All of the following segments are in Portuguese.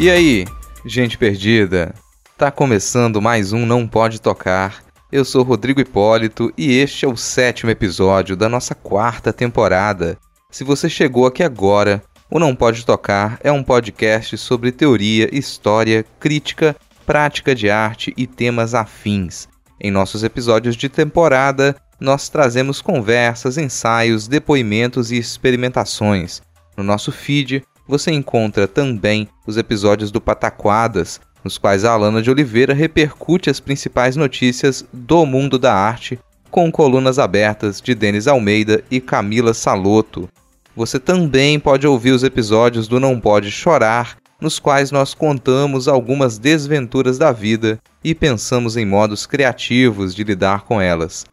E aí, gente perdida? Tá começando mais um Não Pode Tocar. Eu sou Rodrigo Hipólito e este é o sétimo episódio da nossa quarta temporada. Se você chegou aqui agora, o Não Pode Tocar é um podcast sobre teoria, história, crítica, prática de arte e temas afins. Em nossos episódios de temporada, nós trazemos conversas, ensaios, depoimentos e experimentações. No nosso feed, você encontra também os episódios do Pataquadas, nos quais a Alana de Oliveira repercute as principais notícias do mundo da arte, com colunas abertas de Denis Almeida e Camila Saloto. Você também pode ouvir os episódios do Não Pode Chorar, nos quais nós contamos algumas desventuras da vida e pensamos em modos criativos de lidar com elas.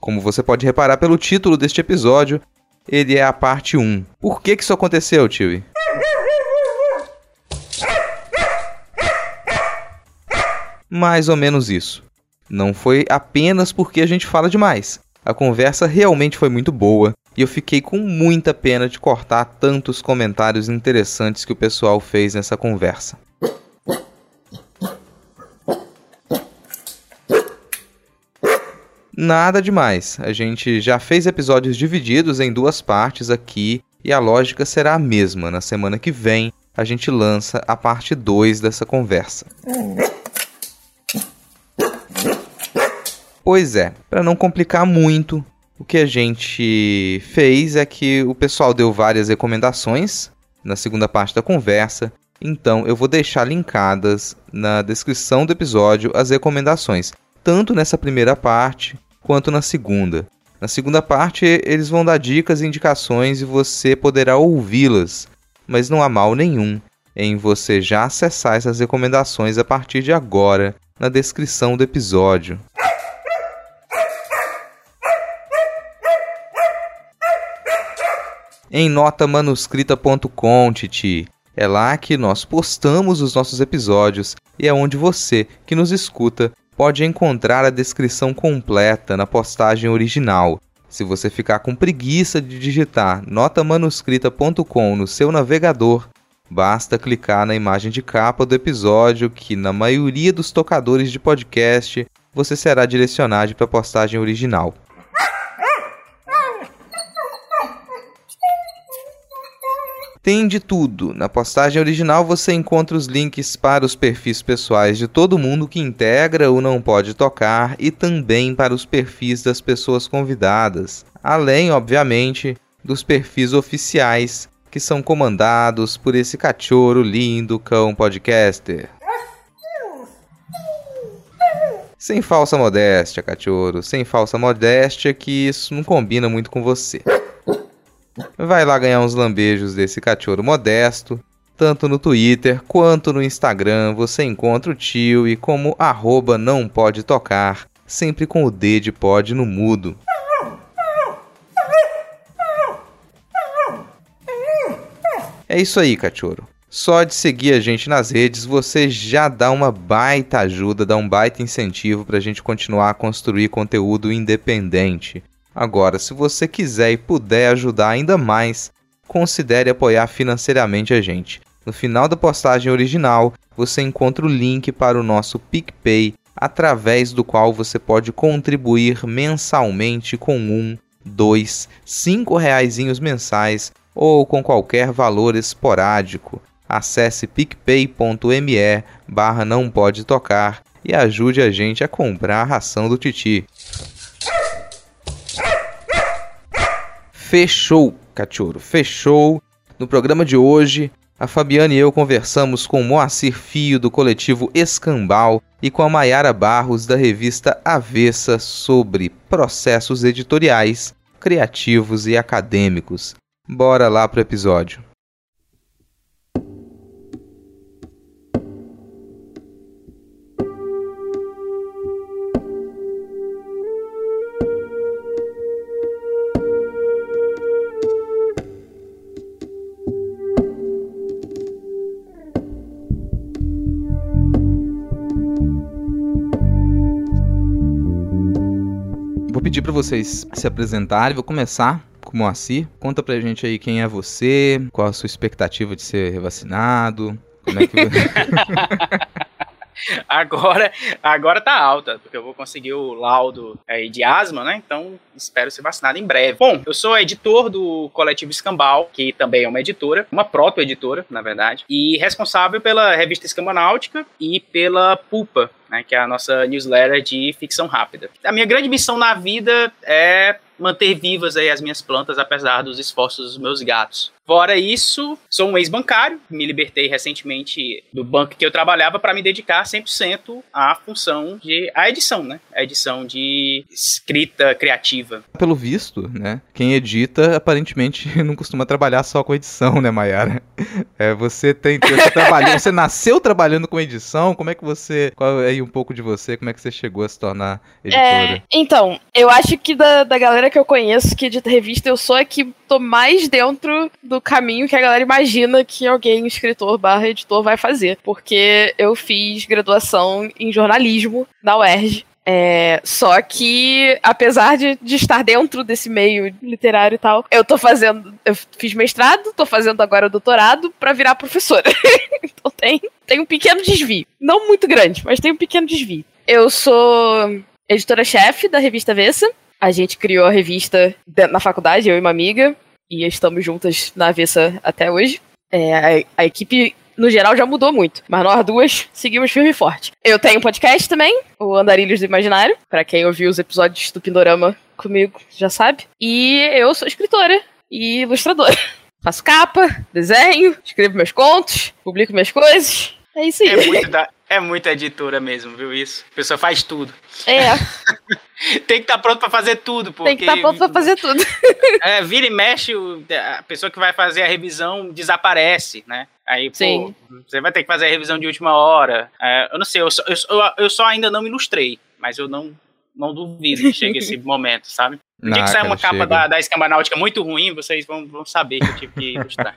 Como você pode reparar pelo título deste episódio, ele é a parte 1. Por que, que isso aconteceu, Tio? mais ou menos isso. Não foi apenas porque a gente fala demais. A conversa realmente foi muito boa e eu fiquei com muita pena de cortar tantos comentários interessantes que o pessoal fez nessa conversa. Nada demais. A gente já fez episódios divididos em duas partes aqui e a lógica será a mesma. Na semana que vem, a gente lança a parte 2 dessa conversa. Pois é, para não complicar muito, o que a gente fez é que o pessoal deu várias recomendações na segunda parte da conversa, então eu vou deixar linkadas na descrição do episódio as recomendações, tanto nessa primeira parte quanto na segunda. Na segunda parte, eles vão dar dicas e indicações e você poderá ouvi-las, mas não há mal nenhum em você já acessar essas recomendações a partir de agora na descrição do episódio. em notamanuscrita.com, Titi. É lá que nós postamos os nossos episódios e é onde você, que nos escuta, pode encontrar a descrição completa na postagem original. Se você ficar com preguiça de digitar notamanuscrita.com no seu navegador, basta clicar na imagem de capa do episódio que, na maioria dos tocadores de podcast, você será direcionado para a postagem original. Tem de tudo. Na postagem original você encontra os links para os perfis pessoais de todo mundo que integra ou não pode tocar e também para os perfis das pessoas convidadas, além, obviamente, dos perfis oficiais que são comandados por esse cachorro lindo cão podcaster. Sem falsa modéstia, cachorro, sem falsa modéstia que isso não combina muito com você. Vai lá ganhar uns lambejos desse cachorro modesto. Tanto no Twitter quanto no Instagram você encontra o tio e como arroba não pode tocar, sempre com o D de pode no mudo. É isso aí, cachorro. Só de seguir a gente nas redes, você já dá uma baita ajuda, dá um baita incentivo para a gente continuar a construir conteúdo independente. Agora, se você quiser e puder ajudar ainda mais, considere apoiar financeiramente a gente. No final da postagem original, você encontra o link para o nosso PicPay, através do qual você pode contribuir mensalmente com um, dois, cinco reaisinhos mensais ou com qualquer valor esporádico. Acesse picpay.me barra não pode tocar e ajude a gente a comprar a ração do Titi. Fechou, cachorro, fechou. No programa de hoje, a Fabiana e eu conversamos com Moacir Fio, do coletivo Escambal, e com a Maiara Barros, da revista Avessa, sobre processos editoriais, criativos e acadêmicos. Bora lá pro episódio. Para vocês se apresentarem. Vou começar com o Moacir. Conta pra gente aí quem é você, qual a sua expectativa de ser vacinado, como é que... agora, agora tá alta, porque eu vou conseguir o laudo aí de asma, né? Então espero ser vacinado em breve. Bom, eu sou editor do Coletivo Escambau, que também é uma editora, uma proto-editora, na verdade, e responsável pela revista Escambanáutica e pela Pulpa, né, que é a nossa newsletter de ficção rápida. A minha grande missão na vida é manter vivas aí as minhas plantas, apesar dos esforços dos meus gatos. Fora isso, sou um ex-bancário, me libertei recentemente do banco que eu trabalhava para me dedicar 100% à função de a edição, né? A edição de escrita criativa. Pelo visto, né? Quem edita aparentemente não costuma trabalhar só com edição, né, Mayara? É, você tem você, você nasceu trabalhando com edição, como é que você, qual é aí um pouco de você, como é que você chegou a se tornar editora? É, então, eu acho que da, da galera que eu conheço que edita revista, eu sou a que tô mais dentro do do caminho que a galera imagina que alguém, escritor barra editor, vai fazer. Porque eu fiz graduação em jornalismo na UERJ. É, só que, apesar de, de estar dentro desse meio literário e tal, eu tô fazendo. Eu fiz mestrado, tô fazendo agora doutorado para virar professora. então tem, tem um pequeno desvio. Não muito grande, mas tem um pequeno desvio. Eu sou editora-chefe da revista Vessa. A gente criou a revista na faculdade, eu e uma amiga e estamos juntas na avessa até hoje. É, a, a, equipe, no geral, já mudou muito, mas nós duas seguimos firme e forte. Eu tenho um podcast também, o Andarilhos do Imaginário, para quem ouviu os episódios do Pindorama comigo já sabe. E eu sou escritora e ilustradora. Faço capa, desenho, escrevo meus contos, publico minhas coisas. É isso aí. É muito da, é muita editora mesmo, viu isso? A pessoa faz tudo. É. Tem que estar tá pronto para fazer tudo. Porque, Tem que estar tá pronto para fazer tudo. é, vira e mexe, a pessoa que vai fazer a revisão desaparece, né? Aí, Sim. pô, você vai ter que fazer a revisão de última hora. É, eu não sei, eu só, eu, eu só ainda não me ilustrei, mas eu não, não duvido que chegue esse momento, sabe? No dia que sair uma capa chega. da, da escamba náutica muito ruim, vocês vão, vão saber que eu tive que ilustrar.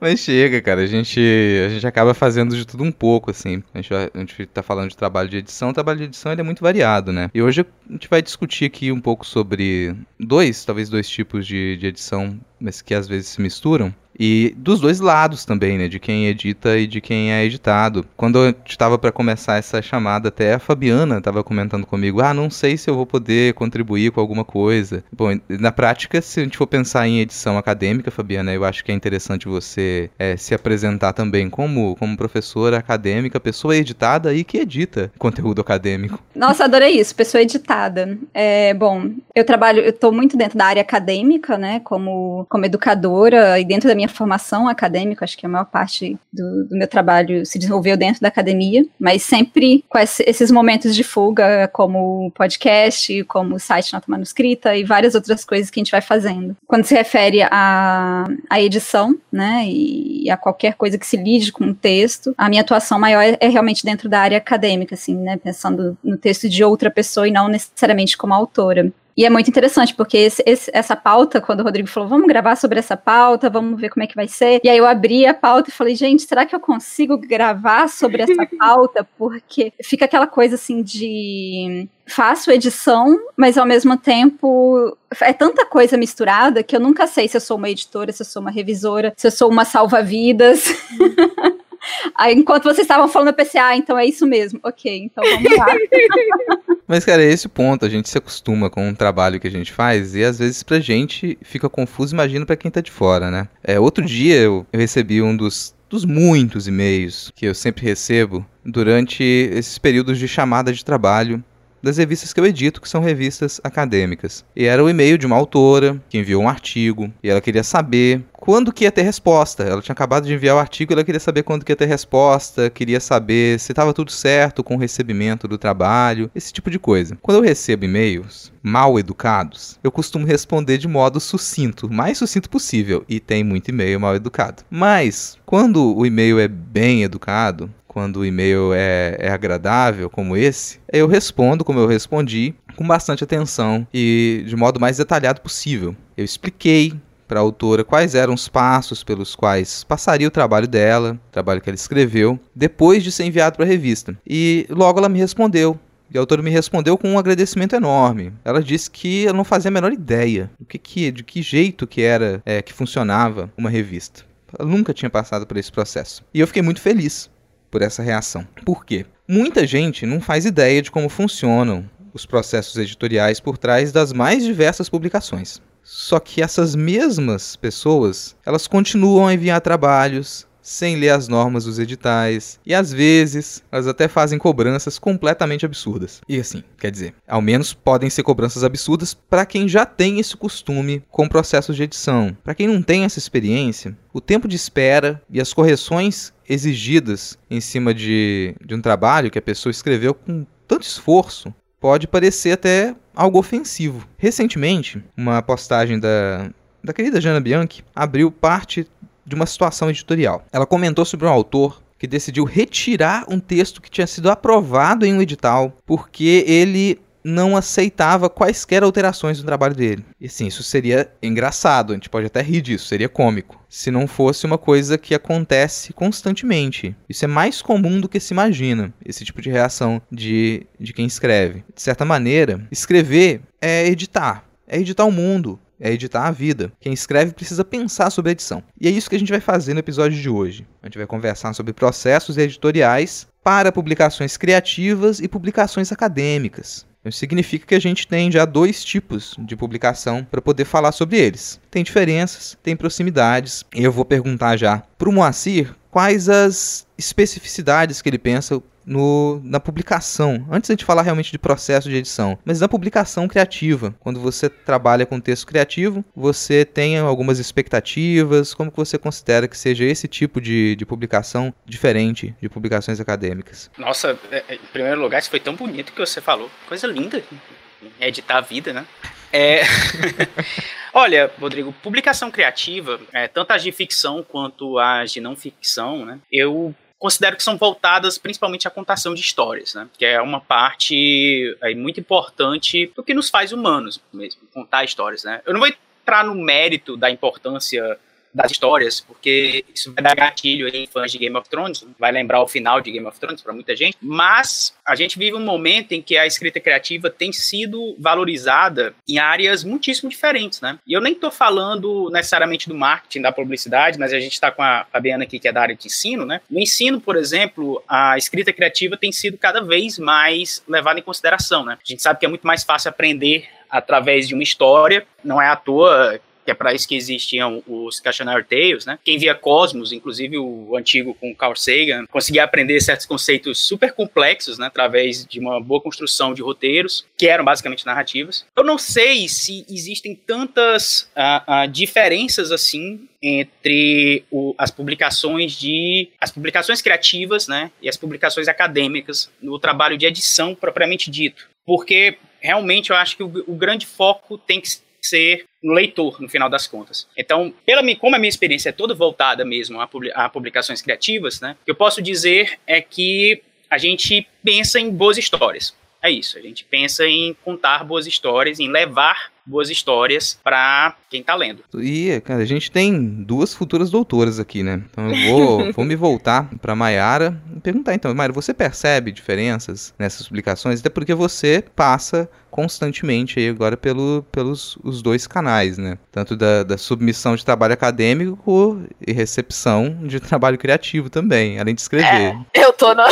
Mas chega, cara. A gente, a gente acaba fazendo de tudo um pouco, assim. A gente, a gente tá falando de trabalho de edição. O trabalho de edição ele é muito variado, né? E hoje a gente vai discutir aqui um pouco sobre dois, talvez dois tipos de, de edição, mas que às vezes se misturam. E dos dois lados também, né? De quem edita e de quem é editado. Quando eu estava para começar essa chamada, até a Fabiana estava comentando comigo: ah, não sei se eu vou poder contribuir com alguma coisa. Bom, na prática, se a gente for pensar em edição acadêmica, Fabiana, eu acho que é interessante você é, se apresentar também como, como professora acadêmica, pessoa editada e que edita conteúdo acadêmico. Nossa, adorei isso, pessoa editada. É, bom, eu trabalho, eu estou muito dentro da área acadêmica, né? Como, como educadora e dentro da minha minha formação acadêmica, acho que a maior parte do, do meu trabalho se desenvolveu dentro da academia, mas sempre com esse, esses momentos de fuga, como podcast, como site nota manuscrita e várias outras coisas que a gente vai fazendo. Quando se refere à, à edição, né, e a qualquer coisa que se lide com o texto, a minha atuação maior é, é realmente dentro da área acadêmica, assim, né, pensando no texto de outra pessoa e não necessariamente como autora. E é muito interessante, porque esse, esse, essa pauta, quando o Rodrigo falou, vamos gravar sobre essa pauta, vamos ver como é que vai ser. E aí eu abri a pauta e falei, gente, será que eu consigo gravar sobre essa pauta? Porque fica aquela coisa assim de faço edição, mas ao mesmo tempo é tanta coisa misturada que eu nunca sei se eu sou uma editora, se eu sou uma revisora, se eu sou uma salva-vidas. Aí, enquanto vocês estavam falando, eu pensei, ah, então é isso mesmo. Ok, então vamos lá. Mas, cara, é esse o ponto. A gente se acostuma com o trabalho que a gente faz e às vezes pra gente fica confuso, imagino pra quem tá de fora, né? É, outro dia eu, eu recebi um dos, dos muitos e-mails que eu sempre recebo durante esses períodos de chamada de trabalho das revistas que eu edito, que são revistas acadêmicas. E era o e-mail de uma autora que enviou um artigo e ela queria saber quando que ia ter resposta. Ela tinha acabado de enviar o artigo e ela queria saber quando que ia ter resposta, queria saber se estava tudo certo com o recebimento do trabalho, esse tipo de coisa. Quando eu recebo e-mails mal educados, eu costumo responder de modo sucinto, mais sucinto possível, e tem muito e-mail mal educado. Mas quando o e-mail é bem educado, quando o e-mail é, é agradável, como esse, eu respondo como eu respondi, com bastante atenção e de modo mais detalhado possível. Eu expliquei para a autora quais eram os passos pelos quais passaria o trabalho dela, o trabalho que ela escreveu, depois de ser enviado para a revista. E logo ela me respondeu E a autora me respondeu com um agradecimento enorme. Ela disse que ela não fazia a menor ideia do que, que de que jeito que era é, que funcionava uma revista. Ela nunca tinha passado por esse processo. E eu fiquei muito feliz por essa reação. Por quê? Muita gente não faz ideia de como funcionam os processos editoriais por trás das mais diversas publicações. Só que essas mesmas pessoas, elas continuam a enviar trabalhos, sem ler as normas dos editais, e às vezes elas até fazem cobranças completamente absurdas. E assim, quer dizer, ao menos podem ser cobranças absurdas para quem já tem esse costume com processos de edição. Para quem não tem essa experiência, o tempo de espera e as correções exigidas em cima de, de um trabalho que a pessoa escreveu com tanto esforço pode parecer até algo ofensivo. Recentemente, uma postagem da, da querida Jana Bianchi abriu parte de uma situação editorial. Ela comentou sobre um autor que decidiu retirar um texto que tinha sido aprovado em um edital porque ele não aceitava quaisquer alterações no trabalho dele. E sim, isso seria engraçado, a gente pode até rir disso, seria cômico, se não fosse uma coisa que acontece constantemente. Isso é mais comum do que se imagina, esse tipo de reação de, de quem escreve. De certa maneira, escrever é editar, é editar o mundo, é editar a vida. Quem escreve precisa pensar sobre a edição. E é isso que a gente vai fazer no episódio de hoje. A gente vai conversar sobre processos editoriais para publicações criativas e publicações acadêmicas. Isso significa que a gente tem já dois tipos de publicação para poder falar sobre eles. Tem diferenças, tem proximidades. E eu vou perguntar já para o Moacir quais as especificidades que ele pensa no, na publicação, antes de falar realmente de processo de edição, mas na publicação criativa. Quando você trabalha com texto criativo, você tem algumas expectativas, como que você considera que seja esse tipo de, de publicação diferente de publicações acadêmicas? Nossa, é, é, em primeiro lugar, isso foi tão bonito que você falou. Coisa linda. Editar a vida, né? É... Olha, Rodrigo, publicação criativa, é, tanto as de ficção quanto as de não ficção, né? Eu considero que são voltadas principalmente à contação de histórias, né? Que é uma parte aí, muito importante do que nos faz humanos mesmo, contar histórias, né? Eu não vou entrar no mérito da importância das histórias, porque isso vai dar gatilho em fãs de Game of Thrones, vai lembrar o final de Game of Thrones para muita gente, mas a gente vive um momento em que a escrita criativa tem sido valorizada em áreas muitíssimo diferentes, né? E eu nem estou falando necessariamente do marketing, da publicidade, mas a gente está com a Fabiana aqui, que é da área de ensino, né? No ensino, por exemplo, a escrita criativa tem sido cada vez mais levada em consideração, né? A gente sabe que é muito mais fácil aprender através de uma história, não é à toa que é para isso que existiam os Cautionary Tales, né? Quem via Cosmos, inclusive o antigo com Carl Sagan, conseguia aprender certos conceitos super complexos, né? Através de uma boa construção de roteiros, que eram basicamente narrativas. Eu não sei se existem tantas uh, uh, diferenças assim entre o, as publicações de as publicações criativas, né, e as publicações acadêmicas no trabalho de edição propriamente dito, porque realmente eu acho que o, o grande foco tem que ser no leitor, no final das contas. Então, pela minha, como a minha experiência é toda voltada mesmo a, a publicações criativas, né, o que eu posso dizer é que a gente pensa em boas histórias. É isso, a gente pensa em contar boas histórias, em levar boas histórias para quem tá lendo. E, cara, a gente tem duas futuras doutoras aqui, né? Então eu vou, vou me voltar para Maiara e perguntar então, Maiara, você percebe diferenças nessas publicações? Até porque você passa constantemente aí agora pelo, pelos os dois canais, né? Tanto da, da submissão de trabalho acadêmico e recepção de trabalho criativo também, além de escrever. É, eu tô na...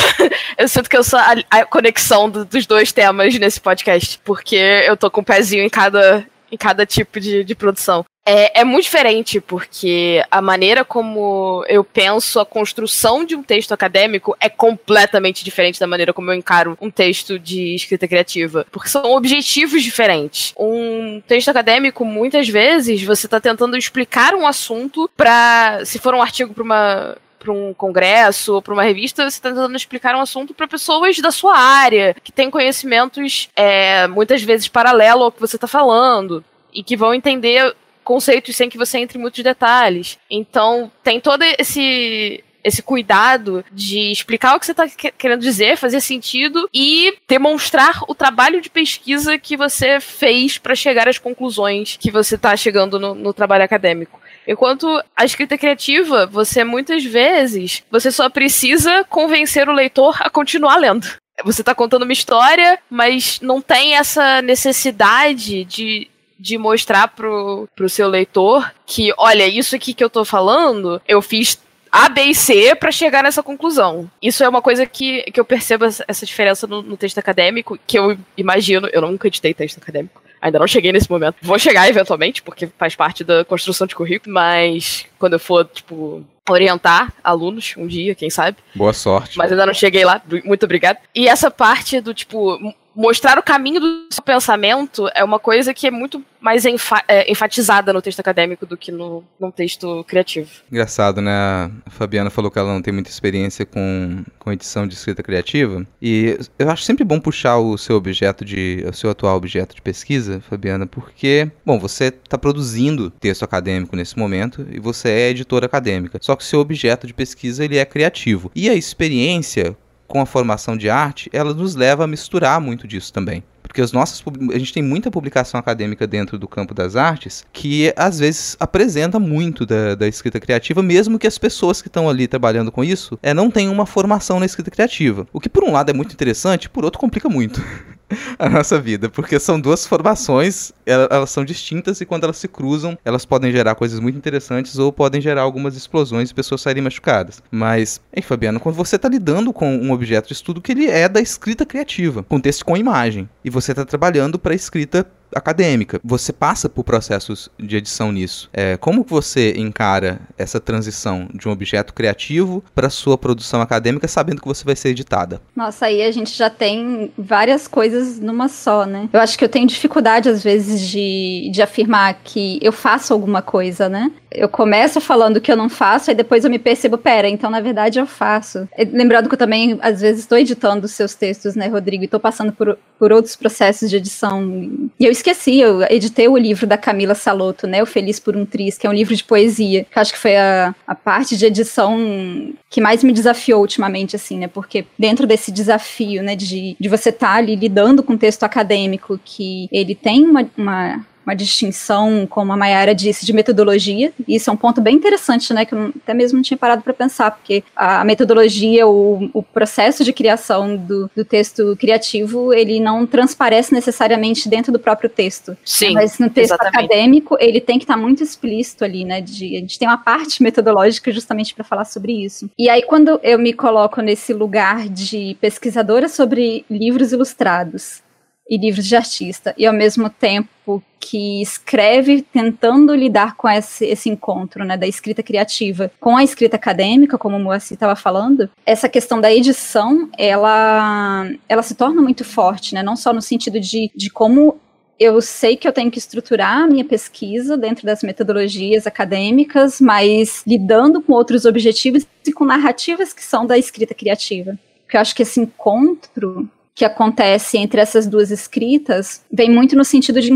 Eu sinto que eu sou a, a conexão do, dos dois temas nesse podcast, porque eu tô com um pezinho em cada em cada tipo de, de produção. É, é, muito diferente, porque a maneira como eu penso a construção de um texto acadêmico é completamente diferente da maneira como eu encaro um texto de escrita criativa. Porque são objetivos diferentes. Um texto acadêmico, muitas vezes, você está tentando explicar um assunto para. Se for um artigo para uma para um congresso ou para uma revista, você está tentando explicar um assunto para pessoas da sua área, que têm conhecimentos é, muitas vezes paralelo ao que você está falando e que vão entender conceitos sem que você entre em muitos detalhes. Então, tem todo esse esse cuidado de explicar o que você está querendo dizer, fazer sentido e demonstrar o trabalho de pesquisa que você fez para chegar às conclusões que você está chegando no, no trabalho acadêmico. Enquanto a escrita criativa, você muitas vezes, você só precisa convencer o leitor a continuar lendo. você tá contando uma história, mas não tem essa necessidade de de mostrar pro, pro seu leitor que, olha, isso aqui que eu tô falando, eu fiz a, B e C para chegar nessa conclusão. Isso é uma coisa que, que eu percebo essa diferença no, no, texto acadêmico, que eu imagino, eu nunca editei texto acadêmico. Ainda não cheguei nesse momento. Vou chegar eventualmente, porque faz parte da construção de currículo, mas quando eu for, tipo, orientar alunos um dia, quem sabe. Boa sorte. Mas ainda não cheguei lá. Muito obrigado. E essa parte do, tipo, mostrar o caminho do seu pensamento é uma coisa que é muito mais enfa é, enfatizada no texto acadêmico do que no, no texto criativo. Engraçado, né? A Fabiana falou que ela não tem muita experiência com, com edição de escrita criativa. E eu acho sempre bom puxar o seu objeto de. o seu atual objeto de pesquisa, Fabiana, porque, bom, você está produzindo texto acadêmico nesse momento e você é editora acadêmica. Só que seu objeto de pesquisa ele é criativo. E a experiência com a formação de arte, ela nos leva a misturar muito disso também. Porque as nossas, a gente tem muita publicação acadêmica dentro do campo das artes que às vezes apresenta muito da, da escrita criativa, mesmo que as pessoas que estão ali trabalhando com isso é, não tenham uma formação na escrita criativa. O que por um lado é muito interessante, por outro complica muito. a nossa vida, porque são duas formações, elas são distintas e quando elas se cruzam, elas podem gerar coisas muito interessantes ou podem gerar algumas explosões e pessoas saírem machucadas. Mas, hein, Fabiano, quando você está lidando com um objeto de estudo que ele é da escrita criativa, com texto com imagem, e você está trabalhando para escrita acadêmica. Você passa por processos de edição nisso. É, como você encara essa transição de um objeto criativo para sua produção acadêmica, sabendo que você vai ser editada? Nossa, aí a gente já tem várias coisas numa só, né? Eu acho que eu tenho dificuldade às vezes de, de afirmar que eu faço alguma coisa, né? Eu começo falando que eu não faço, e depois eu me percebo, pera, então na verdade eu faço. Lembrando que eu também, às vezes, estou editando seus textos, né, Rodrigo, e estou passando por, por outros processos de edição. E eu esqueci, eu editei o livro da Camila Saloto, né, O Feliz por um Tris, que é um livro de poesia, que acho que foi a, a parte de edição que mais me desafiou ultimamente, assim, né, porque dentro desse desafio, né, de, de você estar tá ali lidando com texto acadêmico, que ele tem uma, uma uma distinção, como a Mayara disse, de metodologia. E isso é um ponto bem interessante, né? Que eu até mesmo não tinha parado para pensar, porque a metodologia, o, o processo de criação do, do, texto criativo, ele não transparece necessariamente dentro do próprio texto. Sim. Mas no texto exatamente. acadêmico, ele tem que estar tá muito explícito ali, né? De, a gente tem uma parte metodológica justamente para falar sobre isso. E aí, quando eu me coloco nesse lugar de pesquisadora sobre livros ilustrados, e livros de artista, e ao mesmo tempo que escreve tentando lidar com esse, esse encontro né, da escrita criativa com a escrita acadêmica, como o Moacir estava falando, essa questão da edição, ela, ela se torna muito forte, né, não só no sentido de, de como eu sei que eu tenho que estruturar a minha pesquisa dentro das metodologias acadêmicas, mas lidando com outros objetivos e com narrativas que são da escrita criativa. Porque eu acho que esse encontro que acontece entre essas duas escritas vem muito no sentido de,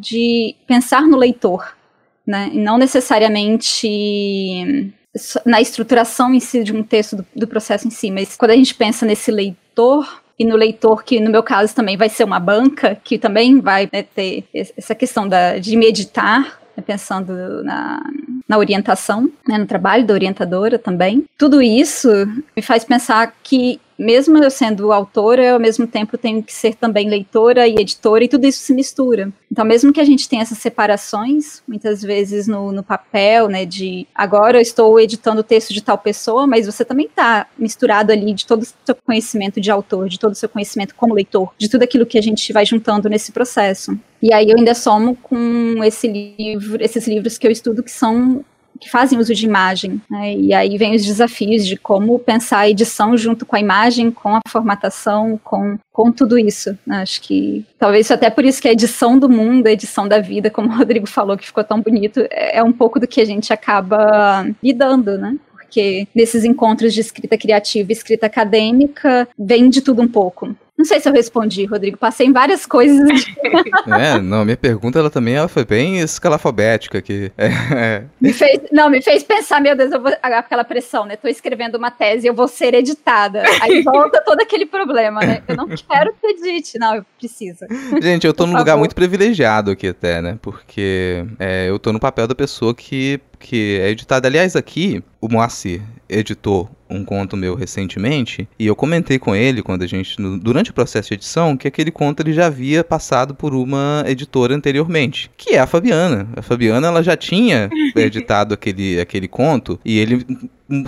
de pensar no leitor, né? E não necessariamente na estruturação em si de um texto do, do processo em si, mas quando a gente pensa nesse leitor e no leitor, que no meu caso também vai ser uma banca, que também vai né, ter essa questão da, de meditar, né, pensando na, na orientação, né, no trabalho da orientadora também. Tudo isso me faz pensar que mesmo eu sendo autora, ao mesmo tempo tenho que ser também leitora e editora, e tudo isso se mistura. Então, mesmo que a gente tenha essas separações, muitas vezes no, no papel, né, de agora eu estou editando o texto de tal pessoa, mas você também está misturado ali de todo o seu conhecimento de autor, de todo o seu conhecimento como leitor, de tudo aquilo que a gente vai juntando nesse processo. E aí eu ainda somo com esse livro, esses livros que eu estudo que são que fazem uso de imagem. Né? E aí vem os desafios de como pensar a edição junto com a imagem, com a formatação, com, com tudo isso. Né? Acho que talvez até por isso que a edição do mundo, a edição da vida, como o Rodrigo falou, que ficou tão bonito, é, é um pouco do que a gente acaba lidando, né? Porque nesses encontros de escrita criativa e escrita acadêmica vem de tudo um pouco. Não sei se eu respondi, Rodrigo. Passei em várias coisas. é, não, minha pergunta ela também ela foi bem escalafobética aqui. É. Me fez, não, me fez pensar, meu Deus, eu vou aquela pressão, né? Tô escrevendo uma tese, eu vou ser editada. Aí volta todo aquele problema, né? Eu não quero que edite, não, eu preciso. Gente, eu tô num lugar muito privilegiado aqui até, né? Porque é, eu tô no papel da pessoa que que é editada. Aliás, aqui, o Moacir, editou um conto meu recentemente e eu comentei com ele quando a gente no, durante o processo de edição que aquele conto ele já havia passado por uma editora anteriormente, que é a Fabiana. A Fabiana ela já tinha editado aquele aquele conto e ele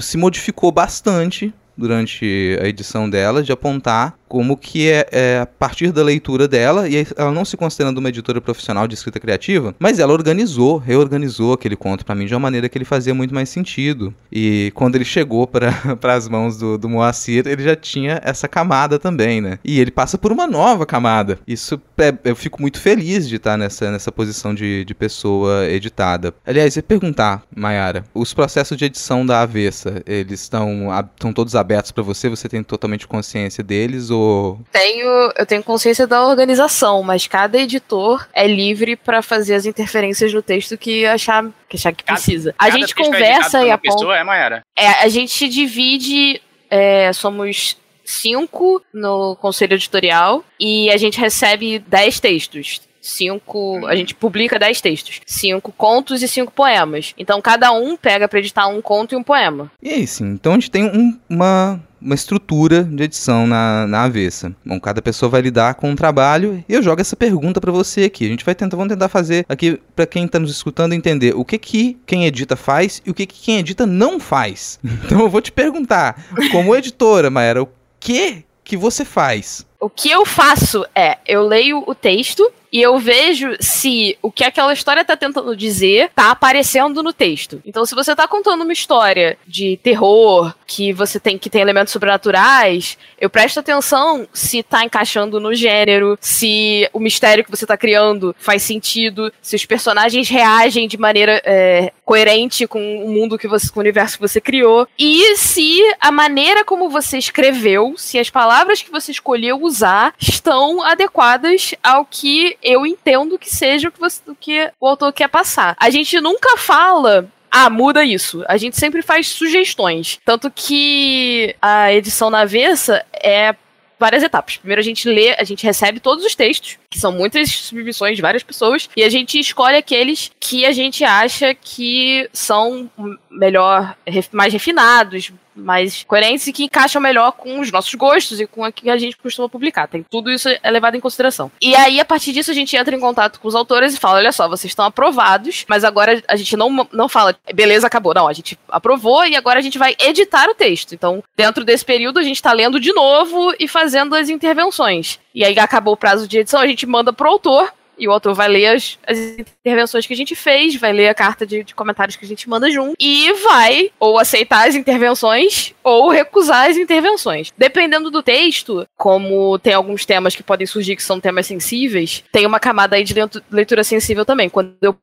se modificou bastante durante a edição dela de apontar como que é, é, a partir da leitura dela, e ela não se considerando uma editora profissional de escrita criativa, mas ela organizou, reorganizou aquele conto para mim de uma maneira que ele fazia muito mais sentido. E quando ele chegou para as mãos do, do Moacir, ele já tinha essa camada também, né? E ele passa por uma nova camada. Isso é, eu fico muito feliz de estar nessa, nessa posição de, de pessoa editada. Aliás, ia perguntar, Mayara, os processos de edição da avessa, eles estão todos abertos para você? Você tem totalmente consciência deles? Ou... Tenho, eu tenho consciência da organização, mas cada editor é livre para fazer as interferências no texto que achar que, achar que cada, precisa. A gente é conversa e aponta. É, Mayara? É, a gente divide. É, somos cinco no conselho editorial e a gente recebe dez textos cinco. A gente publica dez textos. Cinco contos e cinco poemas. Então cada um pega pra editar um conto e um poema. E é isso. Então a gente tem um, uma uma estrutura de edição na, na avessa. Bom, cada pessoa vai lidar com um trabalho e eu jogo essa pergunta para você aqui. A gente vai tentar, vamos tentar fazer aqui para quem está nos escutando entender o que que quem edita faz e o que que quem edita não faz. Então eu vou te perguntar, como editora, Maera, o que que você faz? O que eu faço é, eu leio o texto e eu vejo se o que aquela história tá tentando dizer tá aparecendo no texto. Então, se você tá contando uma história de terror, que você tem que tem elementos sobrenaturais, eu presto atenção se tá encaixando no gênero, se o mistério que você tá criando faz sentido, se os personagens reagem de maneira é, coerente com o mundo que você, com o universo que você criou, e se a maneira como você escreveu, se as palavras que você escolheu usar estão adequadas ao que eu entendo que seja o que, você, o que o autor quer passar. A gente nunca fala ah, muda isso. A gente sempre faz sugestões. Tanto que a edição na avessa é várias etapas. Primeiro a gente lê, a gente recebe todos os textos, que são muitas submissões de várias pessoas, e a gente escolhe aqueles que a gente acha que são melhor, mais refinados, mais coerentes e que encaixam melhor com os nossos gostos e com o que a gente costuma publicar. Tem tudo isso é levado em consideração. E aí, a partir disso, a gente entra em contato com os autores e fala: olha só, vocês estão aprovados, mas agora a gente não, não fala, beleza, acabou. Não, a gente aprovou e agora a gente vai editar o texto. Então, dentro desse período, a gente está lendo de novo e fazendo as intervenções. E aí acabou o prazo de edição, a gente manda pro autor e o autor vai ler as, as intervenções que a gente fez, vai ler a carta de, de, comentários que a gente manda junto e vai ou aceitar as intervenções ou recusar as intervenções. Dependendo do texto, como tem alguns temas que podem surgir que são temas sensíveis, tem uma camada aí de leitura sensível também. Quando eu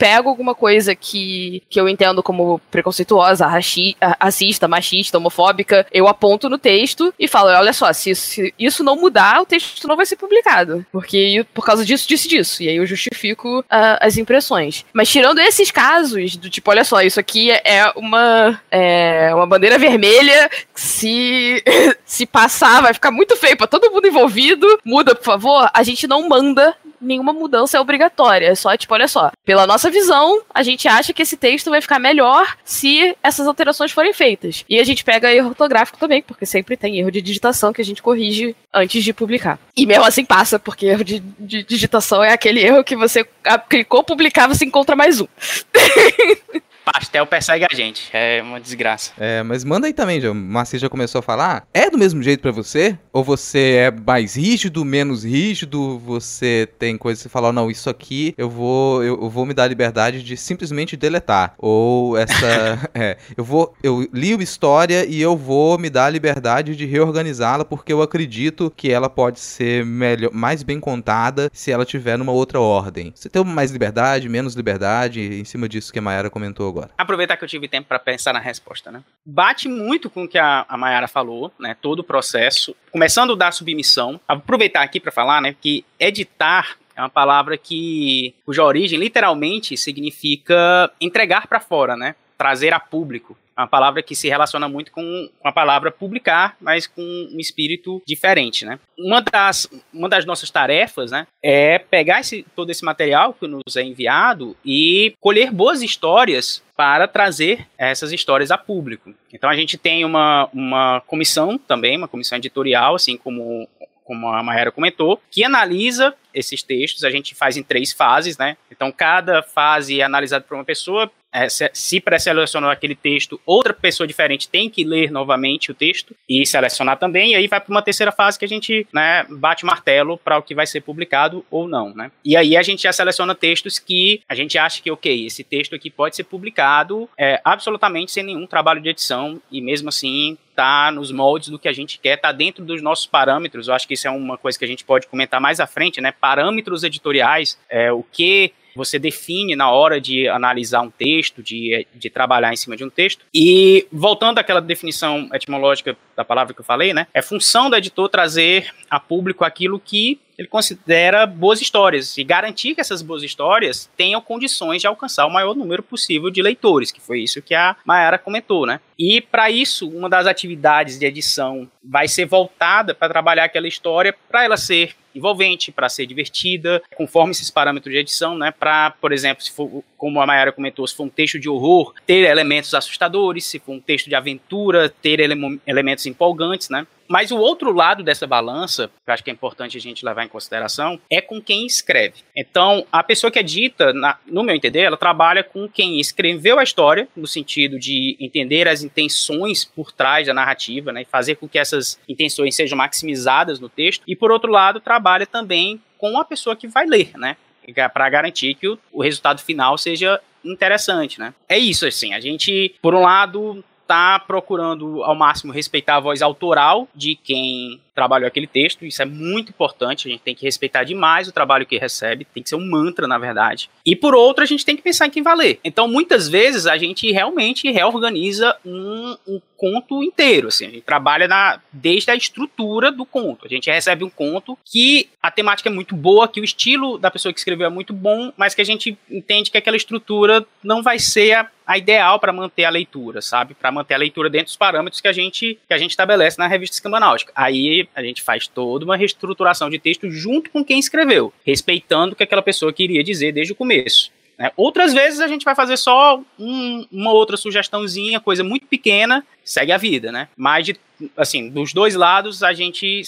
pego alguma coisa que, que eu entendo como preconceituosa, raci, racista, machista, homofóbica, eu aponto no texto e falo: olha só, se, se, isso não mudar, o texto não vai ser publicado. Porque por causa disso, disse disso. E aí eu justifico uh, as impressões. Mas tirando esses casos, do tipo, olha só, isso aqui é uma, é uma bandeira vermelha, se, se passar vai ficar muito feio pra todo mundo envolvido, muda, por favor, a gente não manda nenhuma mudança é obrigatória. É só, tipo, olha só, pela nossa visão, a gente acha que esse texto vai ficar melhor se essas alterações forem feitas. E a gente pega erro ortográfico também, porque sempre tem erro de digitação que a gente corrige antes de publicar. E mesmo assim passa, porque erro de, de digitação é aquele erro que você clicou publicar, você encontra mais um. Pastel persegue a gente. É uma desgraça. É, mas manda aí também, já. O Maci já começou a falar. É do mesmo jeito para você? Ou você é mais rígido, menos rígido? Você tem coisa que você fala, não, isso aqui eu vou, eu, eu vou me dar a liberdade de simplesmente deletar. Ou essa. é, eu vou. Eu li uma história e eu vou me dar a liberdade de reorganizá-la porque eu acredito que ela pode ser melhor, mais bem contada se ela tiver numa outra ordem. Você tem mais liberdade, menos liberdade, em cima disso que a Mayara comentou agora. Aproveitar que eu tive tempo para pensar na resposta, né? Bate muito com o que a, a Mayara falou, né? Todo o processo, começando da submissão. Aproveitar aqui para falar, né, que editar é uma palavra que cuja origem literalmente significa entregar para fora, né? Trazer a público uma palavra que se relaciona muito com a palavra publicar, mas com um espírito diferente, né? Uma das, uma das nossas tarefas, né, é pegar esse, todo esse material que nos é enviado e colher boas histórias para trazer essas histórias a público. Então a gente tem uma, uma comissão também, uma comissão editorial, assim como como a Maera comentou, que analisa esses textos. A gente faz em três fases, né? Então, cada fase é analisada por uma pessoa. É, se, se pré-selecionou aquele texto, outra pessoa diferente tem que ler novamente o texto e selecionar também. E aí vai para uma terceira fase que a gente né, bate martelo para o que vai ser publicado ou não, né? E aí a gente já seleciona textos que a gente acha que, ok, esse texto aqui pode ser publicado é, absolutamente sem nenhum trabalho de edição e mesmo assim tá nos moldes do que a gente quer, tá dentro dos nossos parâmetros. Eu acho que isso é uma coisa que a gente pode comentar mais à frente, né? Parâmetros editoriais, é, o que você define na hora de analisar um texto, de, de trabalhar em cima de um texto. E voltando àquela definição etimológica da palavra que eu falei, né? É função do editor trazer a público aquilo que ele considera boas histórias e garantir que essas boas histórias tenham condições de alcançar o maior número possível de leitores, que foi isso que a Mayara comentou, né? E para isso, uma das atividades de edição vai ser voltada para trabalhar aquela história para ela ser envolvente, para ser divertida, conforme esses parâmetros de edição, né? Para, por exemplo, se for, como a Mayara comentou, se for um texto de horror, ter elementos assustadores, se for um texto de aventura, ter ele elementos empolgantes, né? Mas o outro lado dessa balança, que eu acho que é importante a gente levar em consideração, é com quem escreve. Então, a pessoa que é dita, na, no meu entender, ela trabalha com quem escreveu a história, no sentido de entender as intenções por trás da narrativa, né, e fazer com que essas intenções sejam maximizadas no texto. E, por outro lado, trabalha também com a pessoa que vai ler, né, para garantir que o, o resultado final seja interessante, né? É isso, assim, a gente, por um lado, está procurando ao máximo respeitar a voz autoral de quem trabalhou aquele texto, isso é muito importante, a gente tem que respeitar demais o trabalho que recebe, tem que ser um mantra, na verdade. E por outro, a gente tem que pensar em quem vai ler. Então, muitas vezes, a gente realmente reorganiza um, um conto inteiro, assim, a gente trabalha na, desde a estrutura do conto. A gente recebe um conto que a temática é muito boa, que o estilo da pessoa que escreveu é muito bom, mas que a gente entende que aquela estrutura não vai ser a, a ideal para manter a leitura, sabe? Para manter a leitura dentro dos parâmetros que a gente que a gente estabelece na revista Escambanáutica. Aí a gente faz toda uma reestruturação de texto junto com quem escreveu, respeitando o que aquela pessoa queria dizer desde o começo. Né? Outras vezes a gente vai fazer só um, uma outra sugestãozinha, coisa muito pequena, segue a vida, né? Mas, de, assim, dos dois lados, a gente,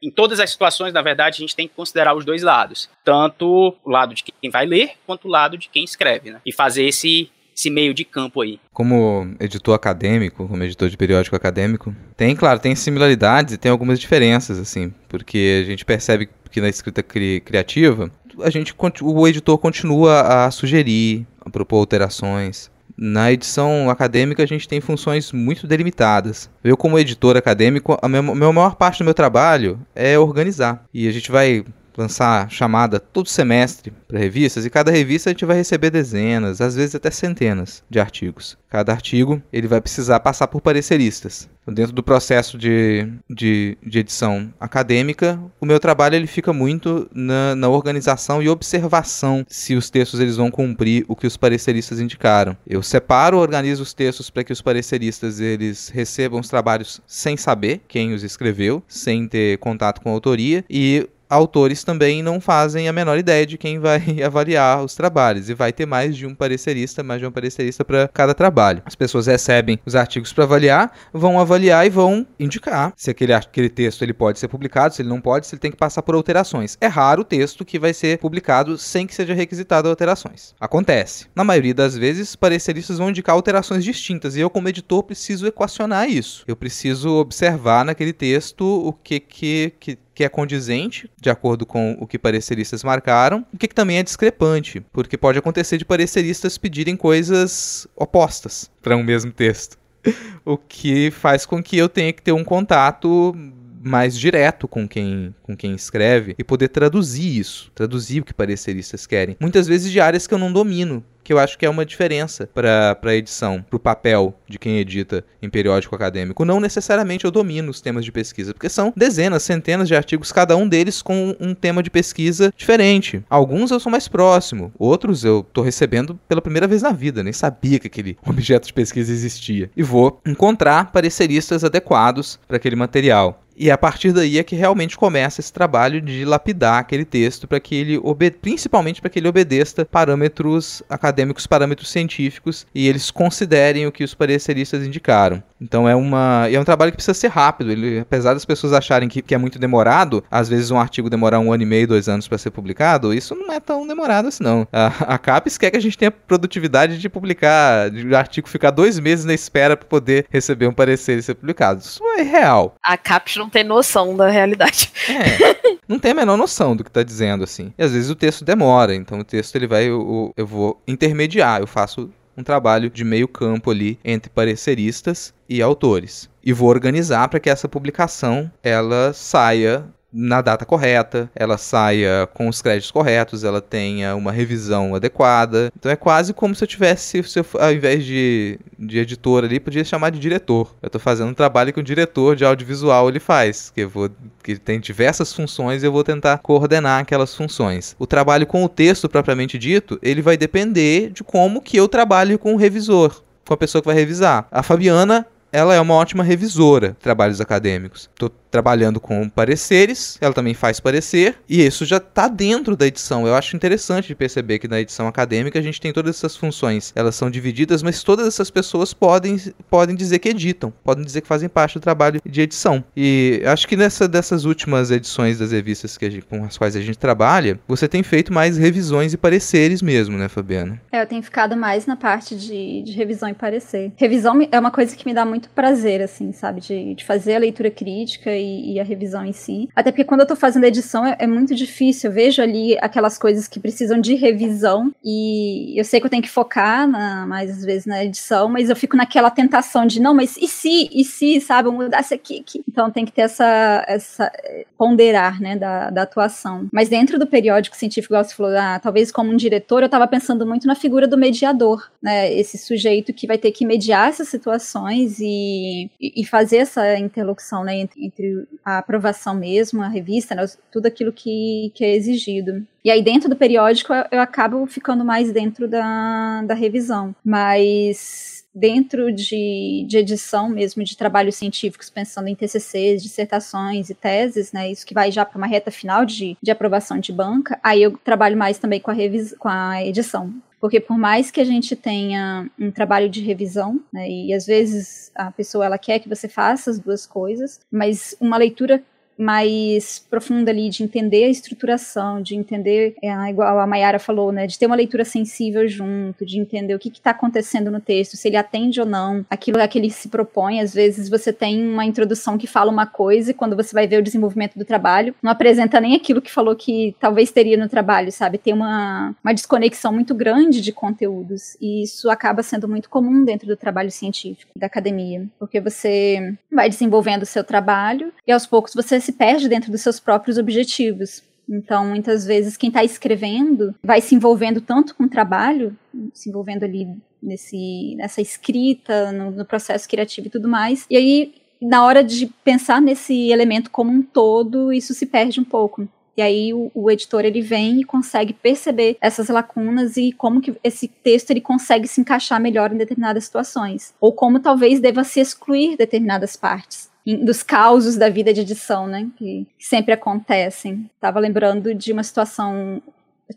em todas as situações, na verdade, a gente tem que considerar os dois lados. Tanto o lado de quem vai ler, quanto o lado de quem escreve, né? E fazer esse esse meio de campo aí. Como editor acadêmico, como editor de periódico acadêmico, tem, claro, tem similaridades e tem algumas diferenças, assim, porque a gente percebe que na escrita cri criativa, a gente, o editor continua a sugerir, a propor alterações. Na edição acadêmica, a gente tem funções muito delimitadas. Eu, como editor acadêmico, a minha, maior parte do meu trabalho é organizar. E a gente vai lançar chamada todo semestre para revistas e cada revista a gente vai receber dezenas, às vezes até centenas de artigos. Cada artigo ele vai precisar passar por pareceristas. Então, dentro do processo de, de, de, edição acadêmica, o meu trabalho ele fica muito na, na, organização e observação se os textos eles vão cumprir o que os pareceristas indicaram. Eu separo, organizo os textos para que os pareceristas eles recebam os trabalhos sem saber quem os escreveu, sem ter contato com a autoria e autores também não fazem a menor ideia de quem vai avaliar os trabalhos e vai ter mais de um parecerista, mais de um parecerista para cada trabalho. As pessoas recebem os artigos para avaliar, vão avaliar e vão indicar se aquele, aquele texto ele pode ser publicado, se ele não pode, se ele tem que passar por alterações. É raro o texto que vai ser publicado sem que seja requisitado alterações. Acontece. Na maioria das vezes, pareceristas vão indicar alterações distintas e eu como editor preciso equacionar isso. Eu preciso observar naquele texto o que que, que que é condizente, de acordo com o que pareceristas marcaram, o que, que também é discrepante, porque pode acontecer de pareceristas pedirem coisas opostas para um mesmo texto. o que faz com que eu tenha que ter um contato mais direto com quem, com quem escreve e poder traduzir isso, traduzir o que pareceristas querem. Muitas vezes de áreas que eu não domino, que eu acho que é uma diferença para a edição, para o papel de quem edita em periódico acadêmico. Não necessariamente eu domino os temas de pesquisa, porque são dezenas, centenas de artigos, cada um deles com um tema de pesquisa diferente. Alguns eu sou mais próximo, outros eu estou recebendo pela primeira vez na vida, nem sabia que aquele objeto de pesquisa existia. E vou encontrar pareceristas adequados para aquele material. E a partir daí é que realmente começa esse trabalho de lapidar aquele texto para que ele principalmente para que ele obedeça parâmetros acadêmicos, parâmetros científicos e eles considerem o que os pareceristas indicaram. Então é uma é um trabalho que precisa ser rápido. Ele, apesar das pessoas acharem que, que é muito demorado, às vezes um artigo demorar um ano e meio, dois anos para ser publicado, isso não é tão demorado assim não. A, a CAPES quer que a gente tenha produtividade de publicar, de o artigo ficar dois meses na espera para poder receber um parecer e ser publicado. Isso é real. A CAPES não tem noção da realidade. É, não tem a menor noção do que está dizendo assim. E às vezes o texto demora, então o texto ele vai eu, eu vou intermediar, eu faço um trabalho de meio campo ali entre pareceristas e autores. E vou organizar para que essa publicação ela saia na data correta, ela saia com os créditos corretos, ela tenha uma revisão adequada. Então é quase como se eu tivesse, se eu, ao invés de, de editor ali, podia chamar de diretor. Eu estou fazendo um trabalho que o diretor de audiovisual ele faz, que eu vou que tem diversas funções e eu vou tentar coordenar aquelas funções. O trabalho com o texto propriamente dito, ele vai depender de como que eu trabalho com o revisor com a pessoa que vai revisar. A Fabiana ela é uma ótima revisora de trabalhos acadêmicos. Estou trabalhando com pareceres, ela também faz parecer, e isso já está dentro da edição. Eu acho interessante de perceber que na edição acadêmica a gente tem todas essas funções. Elas são divididas, mas todas essas pessoas podem, podem dizer que editam, podem dizer que fazem parte do trabalho de edição. E acho que nessa dessas últimas edições das revistas que gente, com as quais a gente trabalha, você tem feito mais revisões e pareceres mesmo, né, Fabiana? É, eu tenho ficado mais na parte de, de revisão e parecer. Revisão é uma coisa que me dá muito prazer, assim, sabe? De, de fazer a leitura crítica e e, a revisão em si. Até porque quando eu tô fazendo edição é, é, muito difícil. Eu vejo ali aquelas coisas que precisam de revisão e eu sei que eu tenho que focar na, mais às vezes na edição, mas eu fico naquela tentação de não, mas e se, e se, sabe, mudasse aqui, aqui. Então tem que ter essa, essa ponderar, né, da, da atuação. Mas dentro do periódico científico, você falou, ah, talvez como um diretor, eu tava pensando muito na figura do mediador, né, esse sujeito que vai ter que mediar essas situações e, e fazer essa interlocução, né, entre, entre a aprovação mesmo, a revista, né, tudo aquilo que, que é exigido. E aí, dentro do periódico, eu, eu acabo ficando mais dentro da, da revisão. Mas dentro de, de edição mesmo, de trabalhos científicos, pensando em TCCs, dissertações e teses, né, isso que vai já para uma reta final de, de aprovação de banca, aí eu trabalho mais também com a, revis com a edição. Porque por mais que a gente tenha um trabalho de revisão, né, e às vezes a pessoa ela quer que você faça as duas coisas, mas uma leitura mais profunda ali de entender a estruturação, de entender, é, igual a Mayara falou, né, de ter uma leitura sensível junto, de entender o que está acontecendo no texto, se ele atende ou não, aquilo é que ele se propõe. Às vezes você tem uma introdução que fala uma coisa e quando você vai ver o desenvolvimento do trabalho, não apresenta nem aquilo que falou que talvez teria no trabalho, sabe? Tem uma, uma desconexão muito grande de conteúdos e isso acaba sendo muito comum dentro do trabalho científico, da academia, porque você vai desenvolvendo o seu trabalho e aos poucos você se perde dentro dos seus próprios objetivos. Então, muitas vezes, quem está escrevendo vai se envolvendo tanto com o trabalho, se envolvendo ali nesse, nessa escrita, no, no processo criativo e tudo mais. E aí, na hora de pensar nesse elemento como um todo, isso se perde um pouco. E aí o, o, editor ele vem e consegue perceber essas lacunas e como que esse texto ele consegue se encaixar melhor em determinadas situações, ou como talvez deva se excluir determinadas partes dos causos da vida de edição, né? Que sempre acontecem. Tava lembrando de uma situação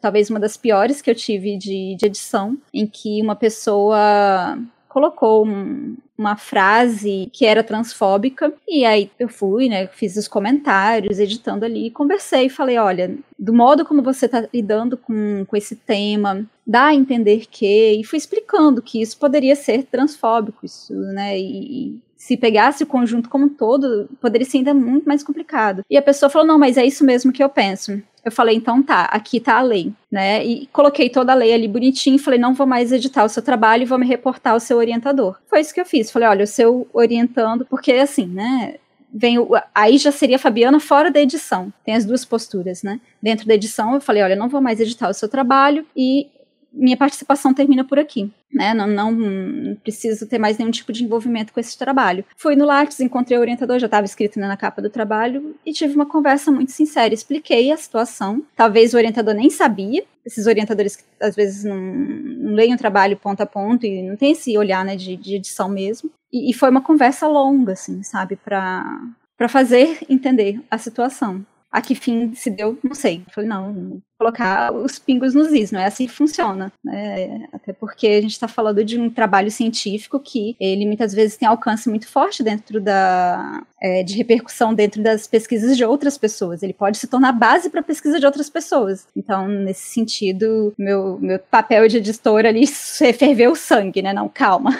talvez uma das piores que eu tive de, de edição, em que uma pessoa colocou um, uma frase que era transfóbica e aí eu fui, né, fiz os comentários, editando ali, conversei e falei, olha, do modo como você está lidando com, com esse tema, dá a entender que, e fui explicando que isso poderia ser transfóbico, isso, né, e, se pegasse o conjunto como um todo, poderia ser ainda muito mais complicado. E a pessoa falou: não, mas é isso mesmo que eu penso. Eu falei, então tá, aqui tá a lei, né? E coloquei toda a lei ali bonitinho e falei, não vou mais editar o seu trabalho e vou me reportar ao seu orientador. Foi isso que eu fiz. Falei, olha, o seu orientando, porque assim, né? Vem o, aí já seria a Fabiana fora da edição. Tem as duas posturas, né? Dentro da edição, eu falei, olha, não vou mais editar o seu trabalho e minha participação termina por aqui. Né, não, não, preciso ter mais nenhum tipo de envolvimento com esse trabalho. Fui no Lattes, encontrei o orientador, já estava escrito né, na capa do trabalho, e tive uma conversa muito sincera. Expliquei a situação. Talvez o orientador nem sabia, esses orientadores que às vezes não, não leem o trabalho ponto a ponto e não tem esse olhar né, de, de edição mesmo. E, e, foi uma conversa longa, assim, sabe, para fazer entender a situação. A que fim se deu, não sei. Eu falei, não, colocar os pingos nos is, não é assim que funciona. Né? Até porque a gente está falando de um trabalho científico que ele muitas vezes tem alcance muito forte dentro da é, de repercussão dentro das pesquisas de outras pessoas. Ele pode se tornar base para a pesquisa de outras pessoas. Então, nesse sentido, meu, meu papel de editora ali ferveu o sangue, né? Não, calma.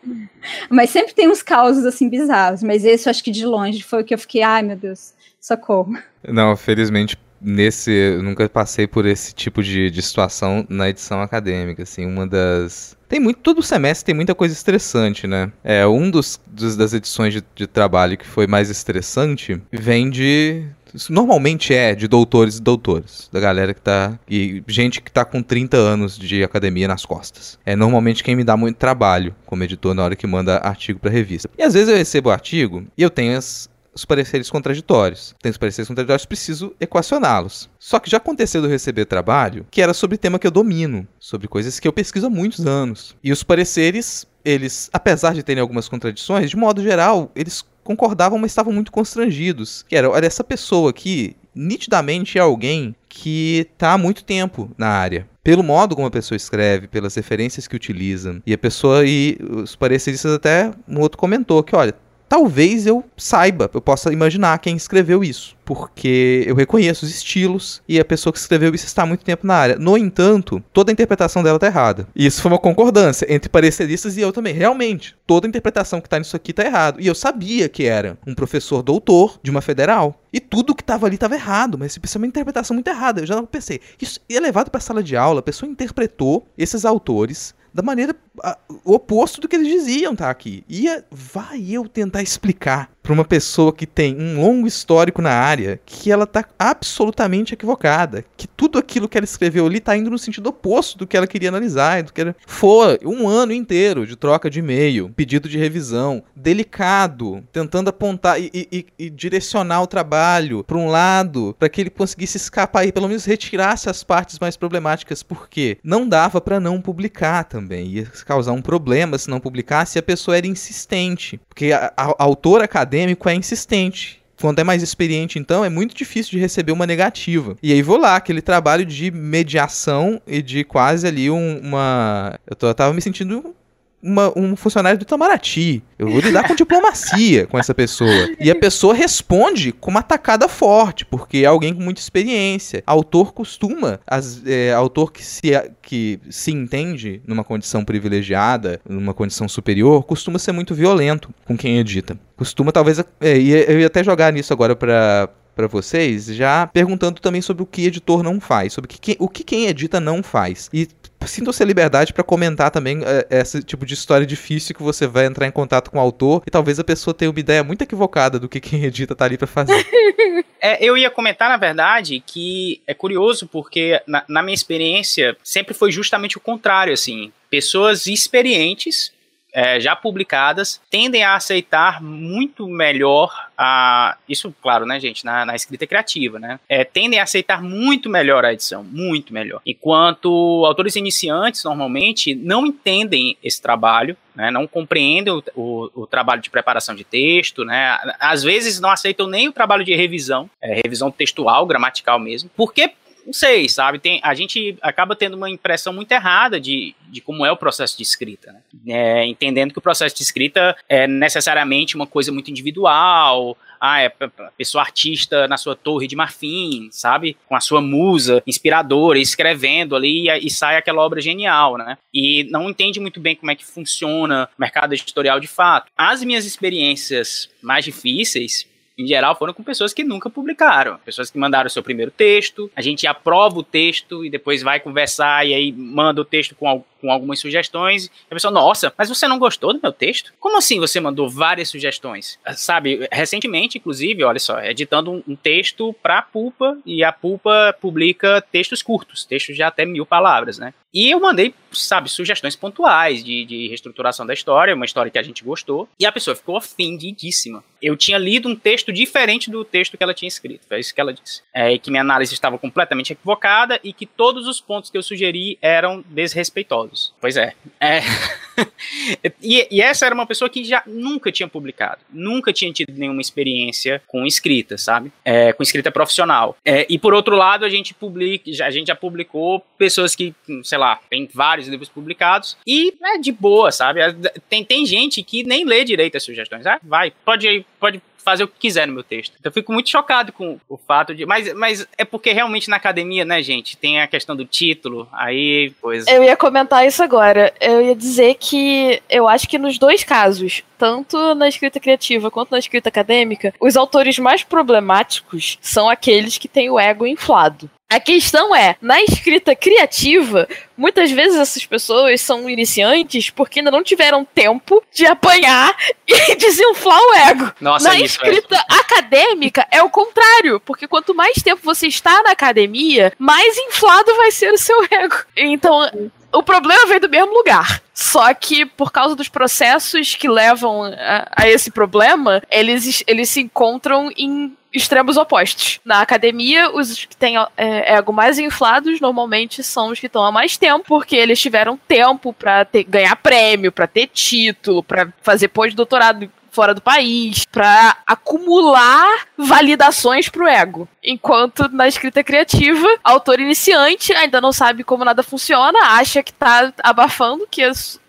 mas sempre tem uns causos assim bizarros. Mas esse eu acho que de longe foi o que eu fiquei, ai meu Deus, socorro. Não, felizmente nesse. Eu nunca passei por esse tipo de, de situação na edição acadêmica. Assim, uma das. Tem muito. Todo semestre tem muita coisa estressante, né? É, um dos, dos das edições de, de trabalho que foi mais estressante vem de normalmente é de doutores e doutoras, da galera que tá. E gente que tá com 30 anos de academia nas costas. É normalmente quem me dá muito trabalho como editor na hora que manda artigo pra revista. E às vezes eu recebo artigo e eu tenho as, os pareceres contraditórios. Tem os pareceres contraditórios, preciso equacioná-los. Só que já aconteceu de eu receber trabalho que era sobre tema que eu domino, sobre coisas que eu pesquiso há muitos anos. E os pareceres, eles, apesar de terem algumas contradições, de modo geral, eles concordavam, mas estavam muito constrangidos. Que era, olha, essa pessoa aqui, nitidamente é alguém que está há muito tempo na área. Pelo modo como a pessoa escreve, pelas referências que utiliza. E a pessoa, e os pareceristas até, um outro comentou que, olha, talvez eu saiba, eu possa imaginar quem escreveu isso porque eu reconheço os estilos e a pessoa que escreveu isso está há muito tempo na área. No entanto, toda a interpretação dela está errada. E isso foi uma concordância entre pareceristas e eu também. Realmente, toda a interpretação que está nisso aqui está errado. E eu sabia que era um professor doutor de uma federal. E tudo que estava ali estava errado, mas isso é uma interpretação muito errada. Eu já pensei, isso é levado para a sala de aula, a pessoa interpretou esses autores da maneira a, o oposto do que eles diziam, tá aqui. Ia vai eu tentar explicar para uma pessoa que tem um longo histórico na área que ela tá absolutamente equivocada, que tudo aquilo que ela escreveu ali tá indo no sentido oposto do que ela queria analisar, do que era... foi um ano inteiro de troca de e-mail, pedido de revisão, delicado, tentando apontar e, e, e direcionar o trabalho para um lado, para que ele conseguisse escapar e pelo menos retirasse as partes mais problemáticas, porque não dava para não publicar também, ia causar um problema se não publicasse, e a pessoa era insistente, porque a, a, a autora acadêmica acadêmico é insistente. Quando é mais experiente, então, é muito difícil de receber uma negativa. E aí vou lá, aquele trabalho de mediação e de quase ali um, uma. Eu, tô, eu tava me sentindo uma, um funcionário do Itamaraty. Eu vou lidar com diplomacia com essa pessoa. E a pessoa responde com uma tacada forte, porque é alguém com muita experiência. Autor costuma, as, é, autor que se, que se entende numa condição privilegiada, numa condição superior, costuma ser muito violento com quem edita. Costuma, talvez. É, eu ia até jogar nisso agora para para vocês, já perguntando também sobre o que editor não faz, sobre que, o que quem edita não faz. E sintam-se a liberdade para comentar também é, esse tipo de história difícil que você vai entrar em contato com o autor e talvez a pessoa tenha uma ideia muito equivocada do que quem edita tá ali para fazer. É, eu ia comentar, na verdade, que é curioso porque na, na minha experiência sempre foi justamente o contrário, assim. Pessoas experientes é, já publicadas tendem a aceitar muito melhor a. Isso, claro, né, gente, na, na escrita criativa, né? É, tendem a aceitar muito melhor a edição, muito melhor. Enquanto autores iniciantes, normalmente, não entendem esse trabalho, né, não compreendem o, o, o, trabalho de preparação de texto, né? Às vezes não aceitam nem o trabalho de revisão, é, revisão textual, gramatical mesmo, porque não sei, sabe? Tem, a gente acaba tendo uma impressão muito errada de, de como é o processo de escrita, né? É, entendendo que o processo de escrita é necessariamente uma coisa muito individual, ah, é a pessoa artista na sua torre de marfim, sabe? Com a sua musa inspiradora, escrevendo ali e, e, sai aquela obra genial, né? E não entende muito bem como é que funciona o mercado editorial de fato. As minhas experiências mais difíceis em geral, foram com pessoas que nunca publicaram. Pessoas que mandaram o seu primeiro texto, a gente aprova o texto e depois vai conversar e aí manda o texto com, com algumas sugestões. E a pessoa, nossa, mas você não gostou do meu texto? Como assim você mandou várias sugestões? Sabe, recentemente, inclusive, olha só, editando um, um texto para a Pulpa e a Pulpa publica textos curtos, textos de até mil palavras, né? E eu mandei, sabe, sugestões pontuais de, de reestruturação da história, uma história que a gente gostou, e a pessoa ficou ofendidíssima. Eu tinha lido um texto diferente do texto que ela tinha escrito, foi isso que ela disse. É, que minha análise estava completamente equivocada e que todos os pontos que eu sugeri eram desrespeitosos. Pois é. é. e, e, essa era uma pessoa que já nunca tinha publicado, nunca tinha tido nenhuma experiência com escrita, sabe? É, com escrita profissional. É, e por outro lado, a gente publica, a gente já publicou pessoas que, sei lá, tem vários livros publicados e é de boa, sabe? Tem, tem gente que nem lê direito as sugestões. Ah, vai, pode, pode fazer o que quiser no meu texto. Então, eu fico muito chocado com o fato de. Mas, mas é porque realmente na academia, né, gente, tem a questão do título, aí, coisa. Eu ia comentar isso agora. Eu ia dizer que eu acho que nos dois casos, tanto na escrita criativa quanto na escrita acadêmica, os autores mais problemáticos são aqueles que têm o ego inflado. A questão é, na escrita criativa, muitas vezes essas pessoas são iniciantes porque ainda não tiveram tempo de apanhar e desinflar o ego. Nossa, na é isso, escrita é. acadêmica é o contrário, porque quanto mais tempo você está na academia, mais inflado vai ser o seu ego. Então, o problema vem do mesmo lugar. Só que por causa dos processos que levam a, a esse problema, eles, eles se encontram em extremos opostos. Na academia, os que têm é, ego mais inflados normalmente são os que estão há mais tempo, porque eles tiveram tempo para ganhar prêmio, para ter título, para fazer pós-doutorado fora do país, para acumular validações pro ego. Enquanto na escrita criativa, autor iniciante ainda não sabe como nada funciona, acha que tá abafando, que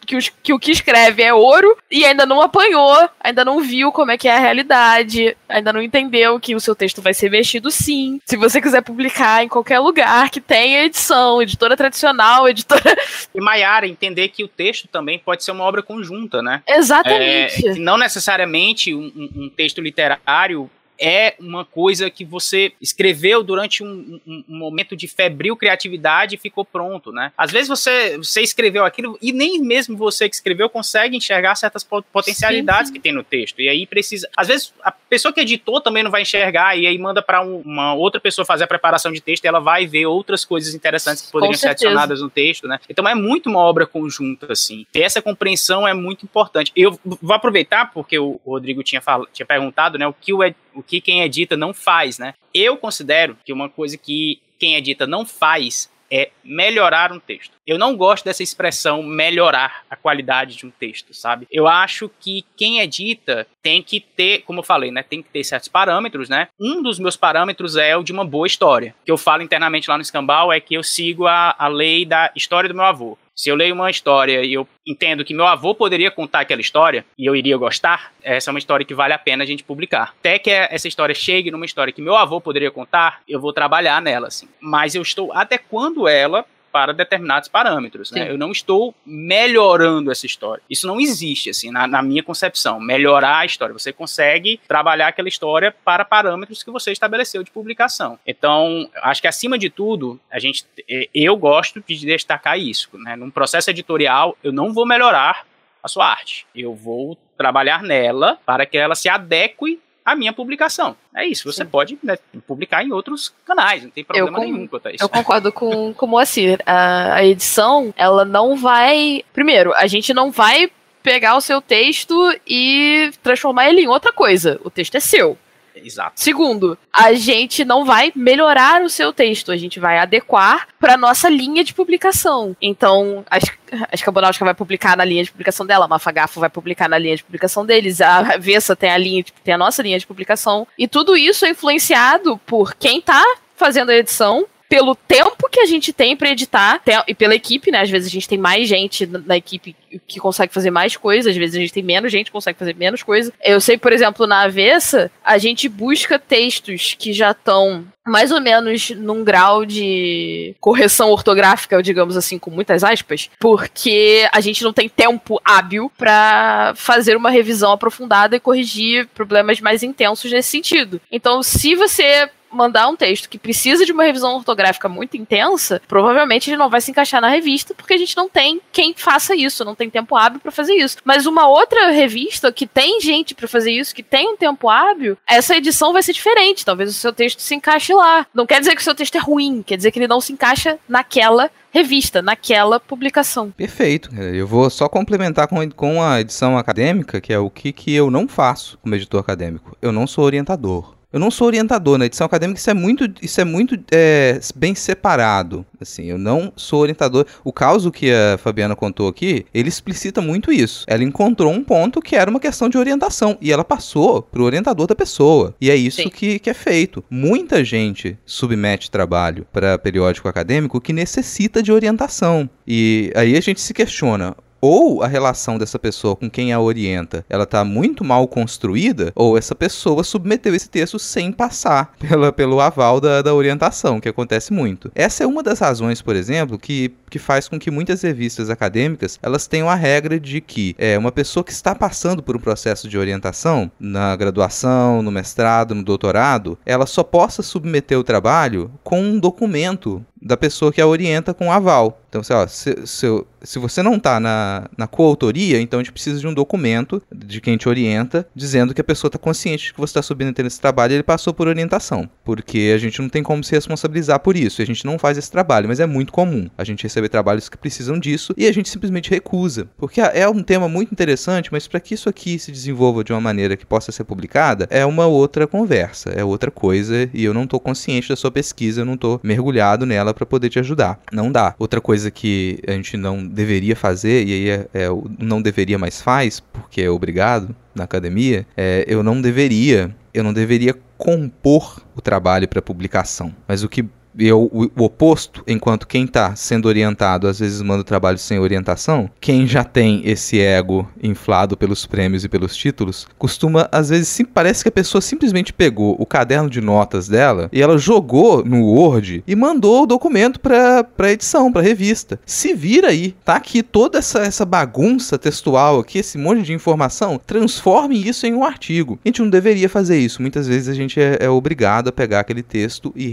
que, os, que o que escreve é ouro e ainda não apanhou, ainda não viu como é que é a realidade, ainda não entendeu que o seu texto vai ser mexido sim. Se você quiser publicar em qualquer lugar que tenha edição, editora tradicional, editora. E Maiara, entender que o texto também pode ser uma obra conjunta, né? Exatamente. É, não necessariamente um, um texto literário é uma coisa que você escreveu durante um, um, um, momento de febril criatividade e ficou pronto, né? Às vezes você, você escreveu aquilo e nem mesmo você que escreveu consegue enxergar certas potencialidades sim, sim. que tem no texto. E aí precisa. Às vezes a pessoa que editou também não vai enxergar e aí manda para um, uma outra pessoa fazer a preparação de texto e ela vai ver outras coisas interessantes que poderiam ser adicionadas no texto, né? Então é muito uma obra conjunta, assim. Ter essa compreensão é muito importante. Eu vou aproveitar porque o Rodrigo tinha, fal... tinha perguntado, né? O que o, ed o que quem edita não faz, né? Eu considero que uma coisa que quem edita não faz é melhorar um texto. Eu não gosto dessa expressão melhorar a qualidade de um texto, sabe? Eu acho que quem edita tem que ter, como eu falei, né, tem que ter certos parâmetros, né? Um dos meus parâmetros é o de uma boa história. O que eu falo internamente lá no Escambau é que eu sigo a, a lei da história do meu avô. Se eu leio uma história e eu entendo que meu avô poderia contar aquela história e eu iria gostar, essa é uma história que vale a pena a gente publicar. Até que essa história chegue numa história que meu avô poderia contar, eu vou trabalhar nela, assim. Mas eu estou adequando ela para determinados parâmetros. Né? Eu não estou melhorando essa história. Isso não existe, assim, na, na, minha concepção. Melhorar a história. Você consegue trabalhar aquela história para parâmetros que você estabeleceu de publicação. Então, acho que acima de tudo, a gente, eu gosto de destacar isso. Né? Num processo editorial, eu não vou melhorar a sua arte. Eu vou trabalhar nela para que ela se adeque a minha publicação. É isso, você Sim. pode né, publicar em outros canais, não tem problema eu nenhum quanto a isso. Eu concordo com, com o Moacir. A, a edição, ela não vai. Primeiro, a gente não vai pegar o seu texto e transformar ele em outra coisa. O texto é seu. Exato. Segundo, a gente não vai melhorar o seu texto, a gente vai adequar para nossa linha de publicação. Então, acho, acho que a Bonáutica vai publicar na linha de publicação dela, a Mafagafo vai publicar na linha de publicação deles, a Vessa tem a linha, tem a nossa linha de publicação. E tudo isso é influenciado por quem tá fazendo a edição pelo tempo que a gente tem para editar e pela equipe, né? Às vezes a gente tem mais gente na equipe que consegue fazer mais coisas, às vezes a gente tem menos gente que consegue fazer menos coisa. Eu sei, por exemplo, na Avessa, a gente busca textos que já estão mais ou menos num grau de correção ortográfica, digamos assim, com muitas aspas, porque a gente não tem tempo hábil para fazer uma revisão aprofundada e corrigir problemas mais intensos nesse sentido. Então, se você mandar um texto que precisa de uma revisão ortográfica muito intensa, provavelmente ele não vai se encaixar na revista, porque a gente não tem quem faça isso, não tem tempo hábil para fazer isso. Mas uma outra revista que tem gente para fazer isso, que tem um tempo hábil, essa edição vai ser diferente. Talvez o seu texto se encaixe lá. Não quer dizer que o seu texto é ruim, quer dizer que ele não se encaixa naquela revista, naquela publicação. Perfeito. Eu vou só complementar com, com a edição acadêmica, que é o que, que eu não faço como editor acadêmico. Eu não sou orientador. Eu não sou orientador na edição acadêmica, isso é muito, isso é muito é, bem separado. Assim, eu não sou orientador. O caso que a Fabiana contou aqui, ele explicita muito isso. Ela encontrou um ponto que era uma questão de orientação e ela passou para o orientador da pessoa. E é isso que, que é feito. Muita gente submete trabalho para periódico acadêmico que necessita de orientação. E aí a gente se questiona: ou a relação dessa pessoa com quem a orienta, ela está muito mal construída, ou essa pessoa submeteu esse texto sem passar pela, pelo aval da, da orientação, que acontece muito. Essa é uma das razões, por exemplo, que, que faz com que muitas revistas acadêmicas elas tenham a regra de que é uma pessoa que está passando por um processo de orientação na graduação, no mestrado, no doutorado, ela só possa submeter o trabalho com um documento da pessoa que a orienta com aval. Então, se, ó, se, se, se você não está na, na coautoria, então a gente precisa de um documento de quem te orienta, dizendo que a pessoa está consciente de que você está submetendo esse trabalho e ele passou por orientação. Porque a gente não tem como se responsabilizar por isso, a gente não faz esse trabalho, mas é muito comum a gente receber trabalhos que precisam disso e a gente simplesmente recusa. Porque é um tema muito interessante, mas para que isso aqui se desenvolva de uma maneira que possa ser publicada, é uma outra conversa, é outra coisa, e eu não estou consciente da sua pesquisa, eu não estou mergulhado nela para poder te ajudar. Não dá. Outra coisa que a gente não deveria fazer, e aí é, é não deveria mais faz, porque é obrigado na academia, é eu não deveria, eu não deveria compor o trabalho para publicação. Mas o que e o, o, oposto, enquanto quem está sendo orientado às vezes manda o trabalho sem orientação, quem já tem esse ego inflado pelos prêmios e pelos títulos, costuma, às vezes, sim, parece que a pessoa simplesmente pegou o caderno de notas dela e ela jogou no Word e mandou o documento para edição, para revista. Se vira aí, tá aqui toda essa, essa bagunça textual aqui, esse monte de informação, transforme isso em um artigo. A gente não deveria fazer isso. Muitas vezes a gente é, é obrigado a pegar aquele texto e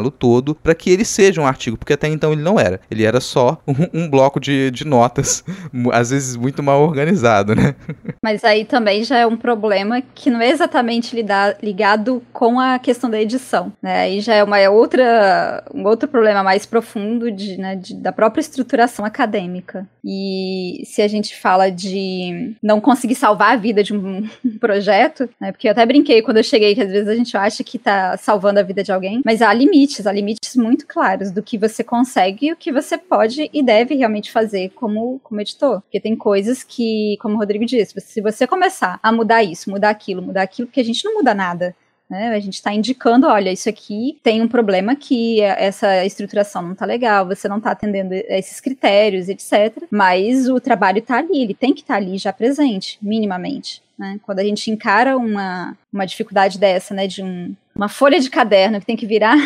reorganizar todo para que ele seja um artigo, porque até então ele não era. Ele era só um, um bloco de, de notas, às vezes muito mal organizado, né? Mas aí também já é um problema que não é exatamente ligado com a questão da edição, né? Aí já é uma é outra, um outro problema mais profundo de, né, de, da própria estruturação acadêmica. E se a gente fala de não conseguir salvar a vida de um projeto, né? Porque eu até brinquei quando eu cheguei que às vezes a gente acha que tá salvando a vida de alguém, mas há limite limites, há limites muito claros do que você consegue e o que você pode e deve realmente fazer como, como editor. Porque tem coisas que, como o Rodrigo disse, se você começar a mudar isso, mudar aquilo, mudar aquilo, porque a gente não muda nada. Né? A gente está indicando, olha, isso aqui tem um problema que essa estruturação não está legal, você não está atendendo esses critérios, etc. Mas o trabalho está ali, ele tem que estar tá ali já presente, minimamente. Né? Quando a gente encara uma, uma dificuldade dessa, né, de um, uma folha de caderno que tem que virar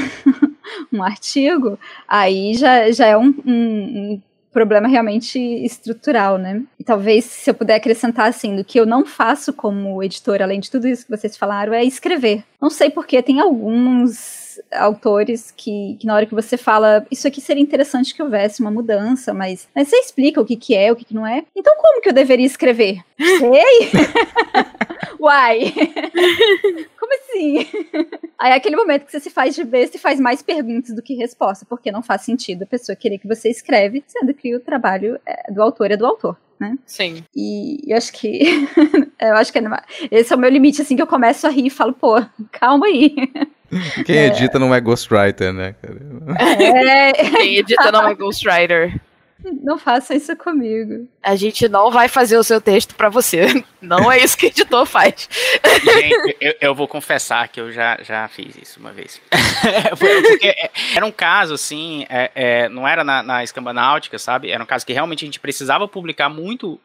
um artigo, aí já, já é um, um, um problema realmente estrutural, né? E talvez, se eu puder acrescentar, assim, do que eu não faço como editor, além de tudo isso que vocês falaram, é escrever. Não sei porque tem alguns autores que, que, na hora que você fala, isso aqui seria interessante que houvesse uma mudança, mas, mas você explica o que, que é, o que, que não é. Então, como que eu deveria escrever? Sei! Uai! Como assim? Aí é aquele momento que você se faz de besta e faz mais perguntas do que resposta, porque não faz sentido a pessoa querer que você escreve, sendo que o trabalho é do autor é do autor. Né? Sim. E eu acho que eu acho que é esse é o meu limite assim que eu começo a rir e falo, pô, calma aí. Quem é. edita não é ghostwriter, né, É. Quem edita não é ghostwriter. Não faça isso comigo. A gente não vai fazer o seu texto para você. Não é isso que o editor faz. Gente, eu, eu, vou confessar que eu já, já fiz isso uma vez. Porque era um caso, assim, é, é, não era na, na escamba náutica, sabe? Era um caso que realmente a gente precisava publicar muito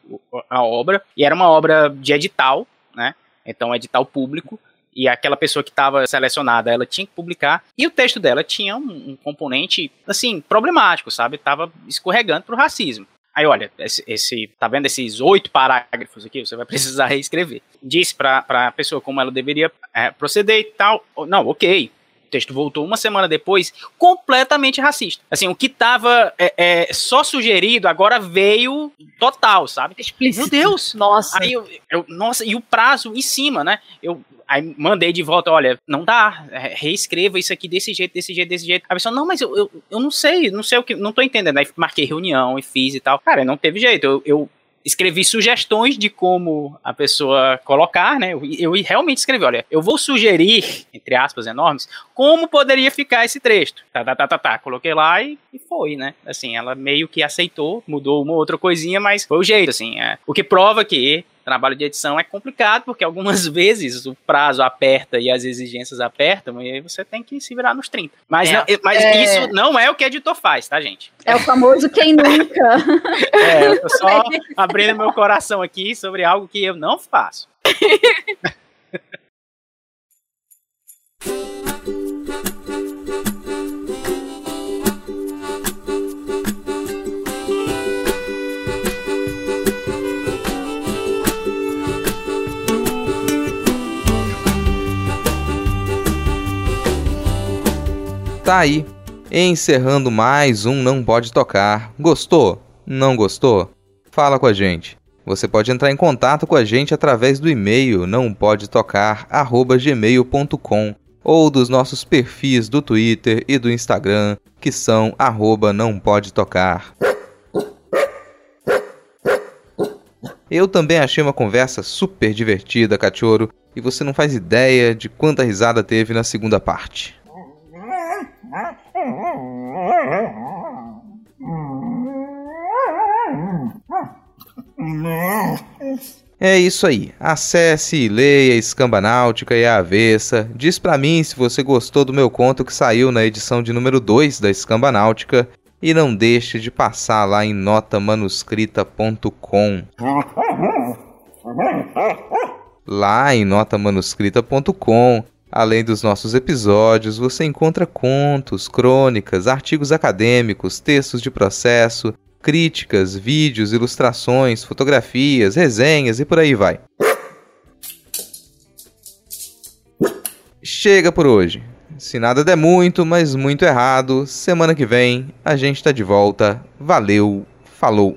a obra, e era uma obra de edital, né? Então, edital público e aquela pessoa que estava selecionada, ela tinha que publicar, e o texto dela tinha um, um componente, assim, problemático, sabe? Tava escorregando pro racismo. Aí, olha, esse, esse, tá vendo esses oito parágrafos aqui? Você vai precisar reescrever. Disse para a pessoa como ela deveria é, proceder e tal. Não, ok. O texto voltou uma semana depois, completamente racista. Assim, o que estava é, é, só sugerido agora veio total, sabe? Explícito. Meu Deus! Nossa. Aí eu, eu, nossa, e o prazo em cima, né? Eu Aí mandei de volta, olha, não dá, é, reescreva isso aqui desse jeito, desse jeito, desse jeito. A pessoa, não, mas eu, eu, eu não sei, não sei o que, não tô entendendo. Aí marquei reunião e fiz e tal. Cara, não teve jeito. Eu, eu escrevi sugestões de como a pessoa colocar, né? Eu, eu, realmente escrevi, olha, eu vou sugerir, entre aspas enormes, como poderia ficar esse trecho. Tá, tá, tá, tá, tá. Coloquei lá e, e foi, né? Assim, ela meio que aceitou, mudou uma outra coisinha, mas foi o jeito, assim. É. O que prova que trabalho de edição é complicado, porque algumas vezes o prazo aperta e as exigências apertam, e aí você tem que se virar nos 30. Mas, é, não, mas é... isso não é o que editor faz, tá, gente? É o famoso quem nunca. é, eu tô só abrindo meu coração aqui sobre algo que eu não faço. Tá aí, encerrando mais um Não Pode Tocar. Gostou? Não gostou? Fala com a gente. Você pode entrar em contato com a gente através do e-mail nãopodetocar@gmail.com ou dos nossos perfis do Twitter e do Instagram, que são arroba não pode. Eu também achei uma conversa super divertida, cachorro, e você não faz ideia de quanta risada teve na segunda parte. É isso aí. Acesse leia Escamba Náutica e a Avessa. Diz pra mim se você gostou do meu conto que saiu na edição de número 2 da Escamba Náutica. E não deixe de passar lá em notamanuscrita.com. Lá em notamanuscrita.com Além dos nossos episódios, você encontra contos, crônicas, artigos acadêmicos, textos de processo, críticas, vídeos, ilustrações, fotografias, resenhas e por aí vai. Chega por hoje. Se nada der muito, mas muito errado, semana que vem a gente tá de volta. Valeu, falou!